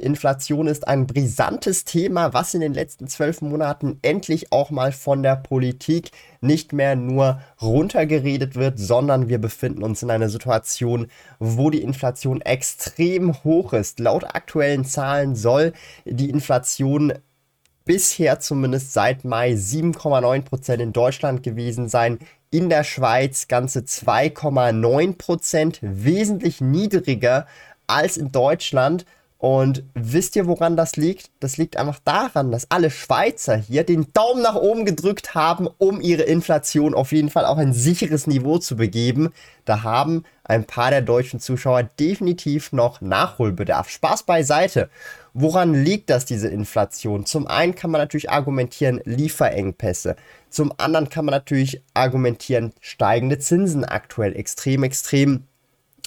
Inflation ist ein brisantes Thema, was in den letzten zwölf Monaten endlich auch mal von der Politik nicht mehr nur runtergeredet wird, sondern wir befinden uns in einer Situation, wo die Inflation extrem hoch ist. Laut aktuellen Zahlen soll die Inflation bisher zumindest seit Mai 7,9% in Deutschland gewesen sein. In der Schweiz ganze 2,9%, wesentlich niedriger als in Deutschland. Und wisst ihr, woran das liegt? Das liegt einfach daran, dass alle Schweizer hier den Daumen nach oben gedrückt haben, um ihre Inflation auf jeden Fall auf ein sicheres Niveau zu begeben. Da haben ein paar der deutschen Zuschauer definitiv noch Nachholbedarf. Spaß beiseite. Woran liegt das, diese Inflation? Zum einen kann man natürlich argumentieren Lieferengpässe. Zum anderen kann man natürlich argumentieren steigende Zinsen aktuell. Extrem, extrem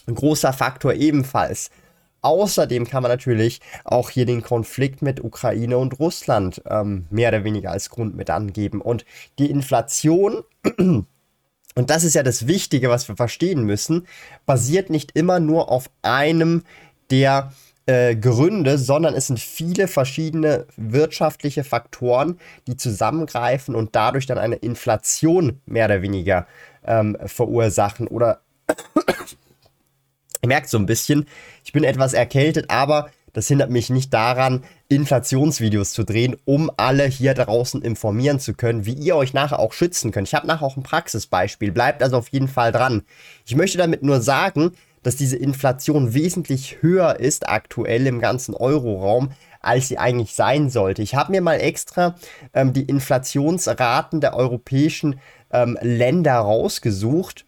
großer Faktor ebenfalls. Außerdem kann man natürlich auch hier den Konflikt mit Ukraine und Russland ähm, mehr oder weniger als Grund mit angeben. Und die Inflation, und das ist ja das Wichtige, was wir verstehen müssen, basiert nicht immer nur auf einem der äh, Gründe, sondern es sind viele verschiedene wirtschaftliche Faktoren, die zusammengreifen und dadurch dann eine Inflation mehr oder weniger ähm, verursachen oder Ihr merkt so ein bisschen, ich bin etwas erkältet, aber das hindert mich nicht daran, Inflationsvideos zu drehen, um alle hier draußen informieren zu können, wie ihr euch nachher auch schützen könnt. Ich habe nachher auch ein Praxisbeispiel, bleibt also auf jeden Fall dran. Ich möchte damit nur sagen, dass diese Inflation wesentlich höher ist aktuell im ganzen Euroraum, als sie eigentlich sein sollte. Ich habe mir mal extra ähm, die Inflationsraten der europäischen ähm, Länder rausgesucht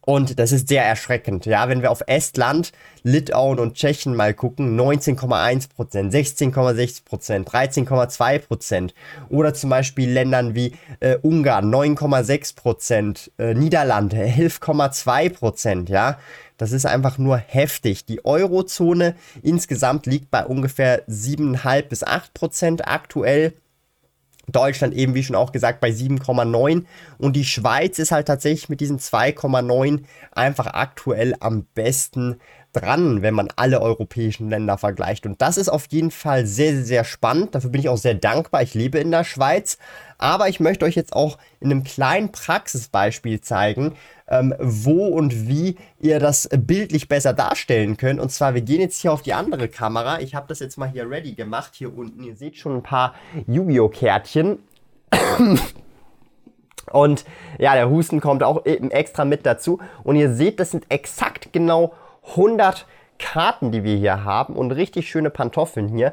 und das ist sehr erschreckend. Ja, wenn wir auf Estland, Litauen und Tschechien mal gucken, 19,1%, 16,6%, 13,2%. Oder zum Beispiel Ländern wie äh, Ungarn, 9,6%, äh, Niederlande, 11,2%. Ja, das ist einfach nur heftig. Die Eurozone insgesamt liegt bei ungefähr 7,5 bis 8% aktuell. Deutschland eben, wie schon auch gesagt, bei 7,9 und die Schweiz ist halt tatsächlich mit diesen 2,9 einfach aktuell am besten dran, wenn man alle europäischen Länder vergleicht. Und das ist auf jeden Fall sehr, sehr, spannend. Dafür bin ich auch sehr dankbar. Ich lebe in der Schweiz. Aber ich möchte euch jetzt auch in einem kleinen Praxisbeispiel zeigen, ähm, wo und wie ihr das bildlich besser darstellen könnt. Und zwar, wir gehen jetzt hier auf die andere Kamera. Ich habe das jetzt mal hier ready gemacht, hier unten. Ihr seht schon ein paar Yu-Gi-Oh! Kärtchen. Und ja, der Husten kommt auch extra mit dazu. Und ihr seht, das sind exakt genau 100 Karten, die wir hier haben und richtig schöne Pantoffeln hier.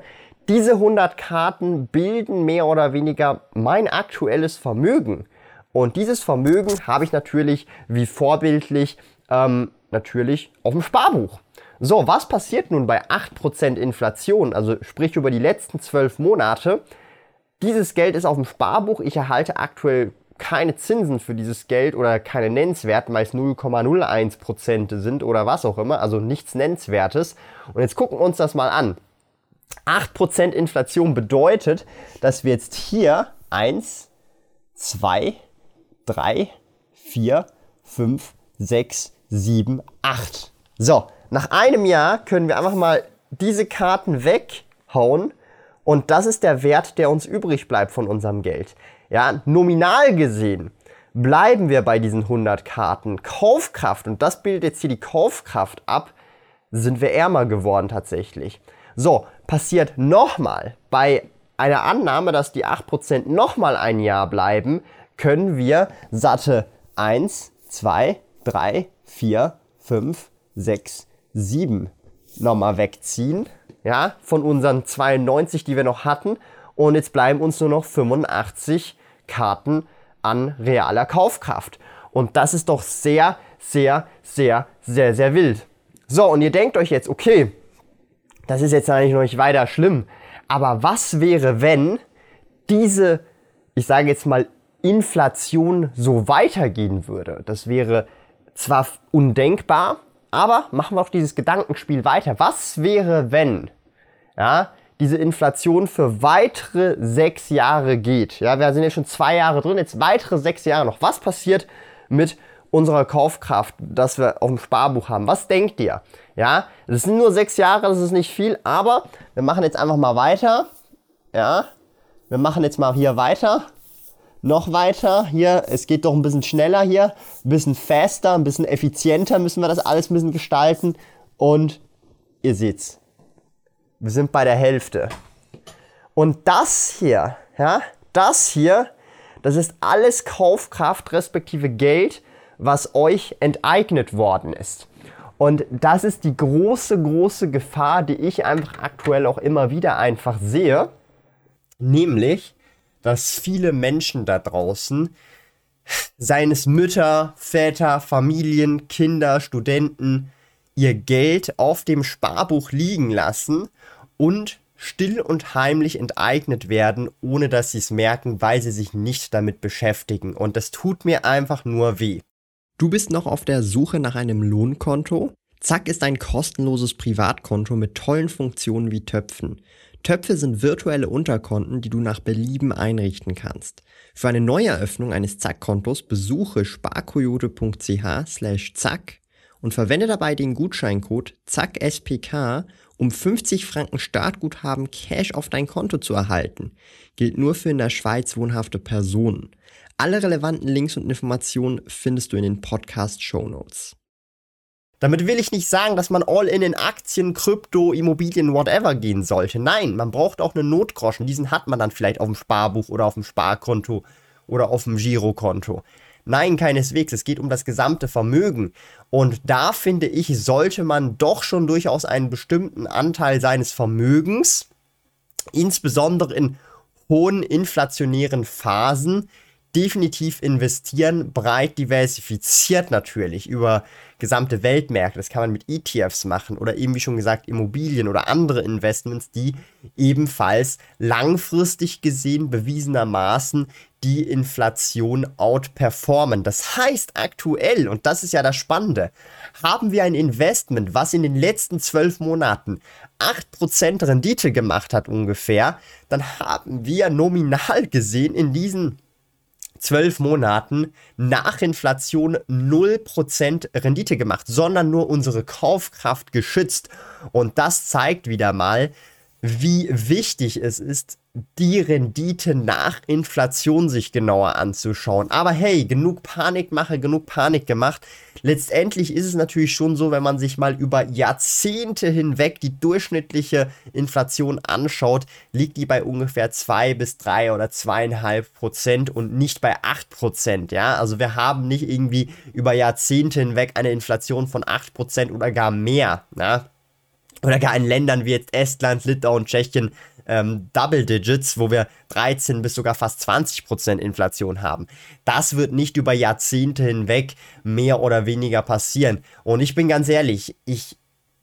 Diese 100 Karten bilden mehr oder weniger mein aktuelles Vermögen. Und dieses Vermögen habe ich natürlich wie vorbildlich ähm, natürlich auf dem Sparbuch. So, was passiert nun bei 8% Inflation, also sprich über die letzten 12 Monate? Dieses Geld ist auf dem Sparbuch. Ich erhalte aktuell keine Zinsen für dieses Geld oder keine nennenswerten, weil es 0,01% sind oder was auch immer, also nichts Nennenswertes. Und jetzt gucken wir uns das mal an. 8% Inflation bedeutet, dass wir jetzt hier 1, 2, 3, 4, 5, 6, 7, 8. So, nach einem Jahr können wir einfach mal diese Karten weghauen und das ist der Wert, der uns übrig bleibt von unserem Geld. Ja, nominal gesehen bleiben wir bei diesen 100 Karten. Kaufkraft, und das bildet jetzt hier die Kaufkraft ab, sind wir ärmer geworden tatsächlich. So, passiert nochmal bei einer Annahme, dass die 8% nochmal ein Jahr bleiben, können wir satte 1, 2, 3, 4, 5, 6, 7 nochmal wegziehen. Ja, von unseren 92, die wir noch hatten. Und jetzt bleiben uns nur noch 85 Karten an realer Kaufkraft. Und das ist doch sehr, sehr, sehr, sehr, sehr wild. So, und ihr denkt euch jetzt, okay, Das ist jetzt eigentlich noch nicht weiter schlimm. Aber was wäre, wenn diese, ich sage jetzt mal, Inflation so weitergehen würde? Das wäre zwar undenkbar, aber machen wir auch dieses Gedankenspiel weiter. Was wäre, wenn ja, diese Inflation für weitere sechs Jahre geht? Ja, wir sind ja schon zwei Jahre drin, jetzt weitere sechs Jahre noch. Was passiert mit unserer Kaufkraft, das wir auf dem Sparbuch haben? Was denkt ihr? Ja, das sind nur sechs Jahre, das ist nicht viel, aber wir machen jetzt einfach mal weiter. Ja, wir machen jetzt mal hier weiter noch weiter. Hier, es geht doch ein bisschen schneller hier, ein bisschen faster, ein bisschen effizienter müssen wir das alles ein bisschen gestalten. Und ihr seht's, wir sind bei der Hälfte. Und das hier, ja, das hier, das ist alles Kaufkraft respektive Geld, was euch enteignet worden ist. Und das ist die große, große Gefahr, die ich einfach aktuell auch immer wieder einfach sehe. Nämlich, dass viele Menschen da draußen, seien es Mütter, Väter, Familien, Kinder, Studenten, ihr Geld auf dem Sparbuch liegen lassen und still und heimlich enteignet werden, ohne dass sie es merken, weil sie sich nicht damit beschäftigen. Und das tut mir einfach nur weh. Du bist noch auf der Suche nach einem Lohnkonto? Zack ist ein kostenloses Privatkonto mit tollen Funktionen wie Töpfen. Töpfe sind virtuelle Unterkonten, die du nach Belieben einrichten kannst. Für eine Neueröffnung eines Zack-Kontos besuche sparkoyote.ch slash zack und verwende dabei den Gutscheincode ZACKSPK, um 50 Franken Startguthaben Cash auf dein Konto zu erhalten. Gilt nur für in der Schweiz wohnhafte Personen. Alle relevanten Links und Informationen findest du in den Podcast-Show Notes. Damit will ich nicht sagen, dass man all in in Aktien, Krypto, Immobilien, whatever gehen sollte. Nein, man braucht auch einen Notgroschen. Diesen hat man dann vielleicht auf dem Sparbuch oder auf dem Sparkonto oder auf dem Girokonto. Nein, keineswegs. Es geht um das gesamte Vermögen. Und da finde ich, sollte man doch schon durchaus einen bestimmten Anteil seines Vermögens, insbesondere in hohen inflationären Phasen, definitiv investieren, breit diversifiziert natürlich über gesamte Weltmärkte. Das kann man mit ETFs machen oder eben wie schon gesagt Immobilien oder andere Investments, die ebenfalls langfristig gesehen bewiesenermaßen die Inflation outperformen. Das heißt aktuell, und das ist ja das Spannende, haben wir ein Investment, was in den letzten zwölf Monaten 8% Rendite gemacht hat ungefähr, dann haben wir nominal gesehen in diesen zwölf Monaten nach Inflation 0% Rendite gemacht, sondern nur unsere Kaufkraft geschützt. Und das zeigt wieder mal, wie wichtig es ist, die Rendite nach Inflation sich genauer anzuschauen. Aber hey, genug Panikmache, genug Panik gemacht. Letztendlich ist es natürlich schon so, wenn man sich mal über Jahrzehnte hinweg die durchschnittliche Inflation anschaut, liegt die bei ungefähr 2 bis 3 oder 2,5 Prozent und nicht bei 8 Prozent. Ja, also wir haben nicht irgendwie über Jahrzehnte hinweg eine Inflation von 8 Prozent oder gar mehr. Ja? Oder gar in Ländern wie jetzt Estland, Litauen, Tschechien ähm, Double Digits, wo wir 13 bis sogar fast 20% Inflation haben. Das wird nicht über Jahrzehnte hinweg mehr oder weniger passieren. Und ich bin ganz ehrlich, ich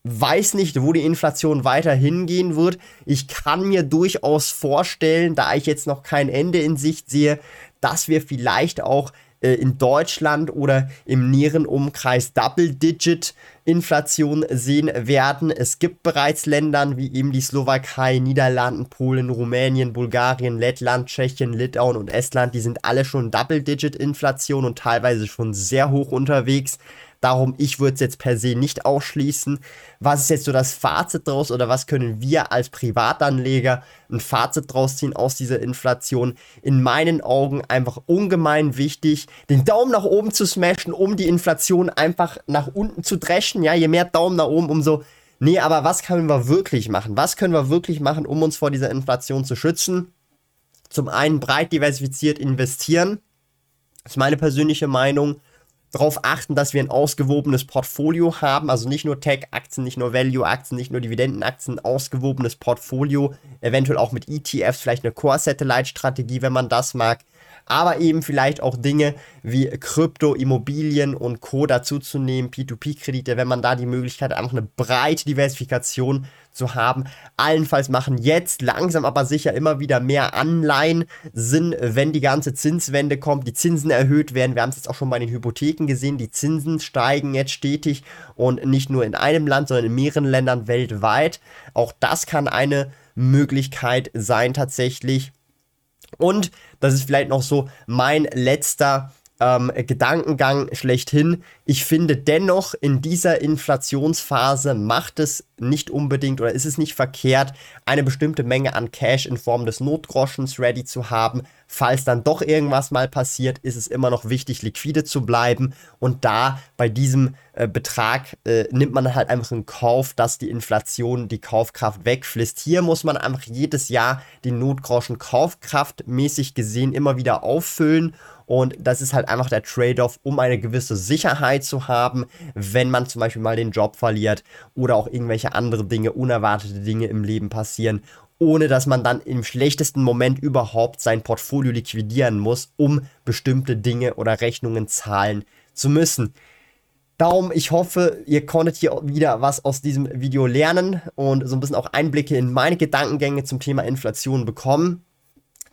weiß nicht, wo die Inflation weiter hingehen wird. Ich kann mir durchaus vorstellen, da ich jetzt noch kein Ende in Sicht sehe, dass wir vielleicht auch äh, in Deutschland oder im näheren Umkreis Double-Digit-Inflation sehen werden. Es gibt bereits Länder wie eben die Slowakei, Niederlanden, Polen, Rumänien, Bulgarien, Lettland, Tschechien, Litauen und Estland. Die sind alle schon Double-Digit-Inflation und teilweise schon sehr hoch unterwegs. Darum, ich würde es jetzt per se nicht ausschließen. Was ist jetzt so das Fazit draus oder was können wir als Privatanleger ein Fazit draus ziehen aus dieser Inflation? In meinen Augen einfach ungemein wichtig, den Daumen nach oben zu smashen, um die Inflation einfach nach unten zu dreschen. Ja, je mehr Daumen nach oben, umso Nee, aber was können wir wirklich machen? Was können wir wirklich machen, um uns vor dieser Inflation zu schützen? Zum einen breit diversifiziert investieren. Das ist meine persönliche Meinung darauf achten, dass wir ein ausgewogenes Portfolio haben, also nicht nur Tech-Aktien, nicht nur Value-Aktien, nicht nur Dividendenaktien, ein ausgewogenes Portfolio, eventuell auch mit ETFs, vielleicht eine Core-Satellite-Strategie, wenn man das mag, aber eben vielleicht auch Dinge wie Krypto, Immobilien und Co. dazuzunehmen, P2P-Kredite, wenn man da die Möglichkeit hat, einfach eine breite Diversifikation zu haben. Allenfalls machen jetzt langsam aber sicher immer wieder mehr Anleihen Sinn, wenn die ganze Zinswende kommt, die Zinsen erhöht werden. Wir haben es jetzt auch schon bei den Hypotheken gesehen, die Zinsen steigen jetzt stetig und nicht nur in einem Land, sondern in mehreren Ländern weltweit. Auch das kann eine Möglichkeit sein tatsächlich. Und das ist vielleicht noch so mein letzter ähm, Gedankengang schlechthin. Ich finde dennoch, in dieser Inflationsphase macht es nicht unbedingt oder ist es nicht verkehrt, eine bestimmte Menge an Cash in Form des Notgroschens ready zu haben. Falls dann doch irgendwas mal passiert, ist es immer noch wichtig, liquide zu bleiben. Und da bei diesem äh, Betrag äh, nimmt man halt einfach in Kauf, dass die Inflation die Kaufkraft wegfließt. Hier muss man einfach jedes Jahr den Notgroschen kaufkraftmäßig gesehen immer wieder auffüllen. Und das ist halt einfach der Trade-off, um eine gewisse Sicherheit zu haben, wenn man zum Beispiel mal den Job verliert oder auch irgendwelche andere Dinge, unerwartete Dinge im Leben passieren, ohne dass man dann im schlechtesten Moment überhaupt sein Portfolio liquidieren muss, um bestimmte Dinge oder Rechnungen zahlen zu müssen. Darum, ich hoffe, ihr konntet hier wieder was aus diesem Video lernen und so ein bisschen auch Einblicke in meine Gedankengänge zum Thema Inflation bekommen.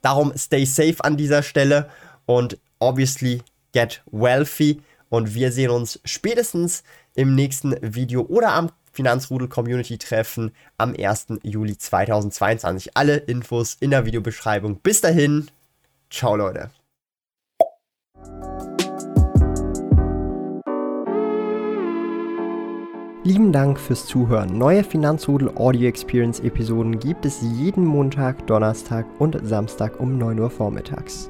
Darum, stay safe an dieser Stelle und obviously get wealthy. Und wir sehen uns spätestens im nächsten Video oder am Finanzrudel Community Treffen am 1. Juli 2022. Alle Infos in der Videobeschreibung. Bis dahin, ciao Leute. Lieben Dank fürs Zuhören. Neue Finanzrudel Audio Experience Episoden gibt es jeden Montag, Donnerstag und Samstag um 9 Uhr vormittags.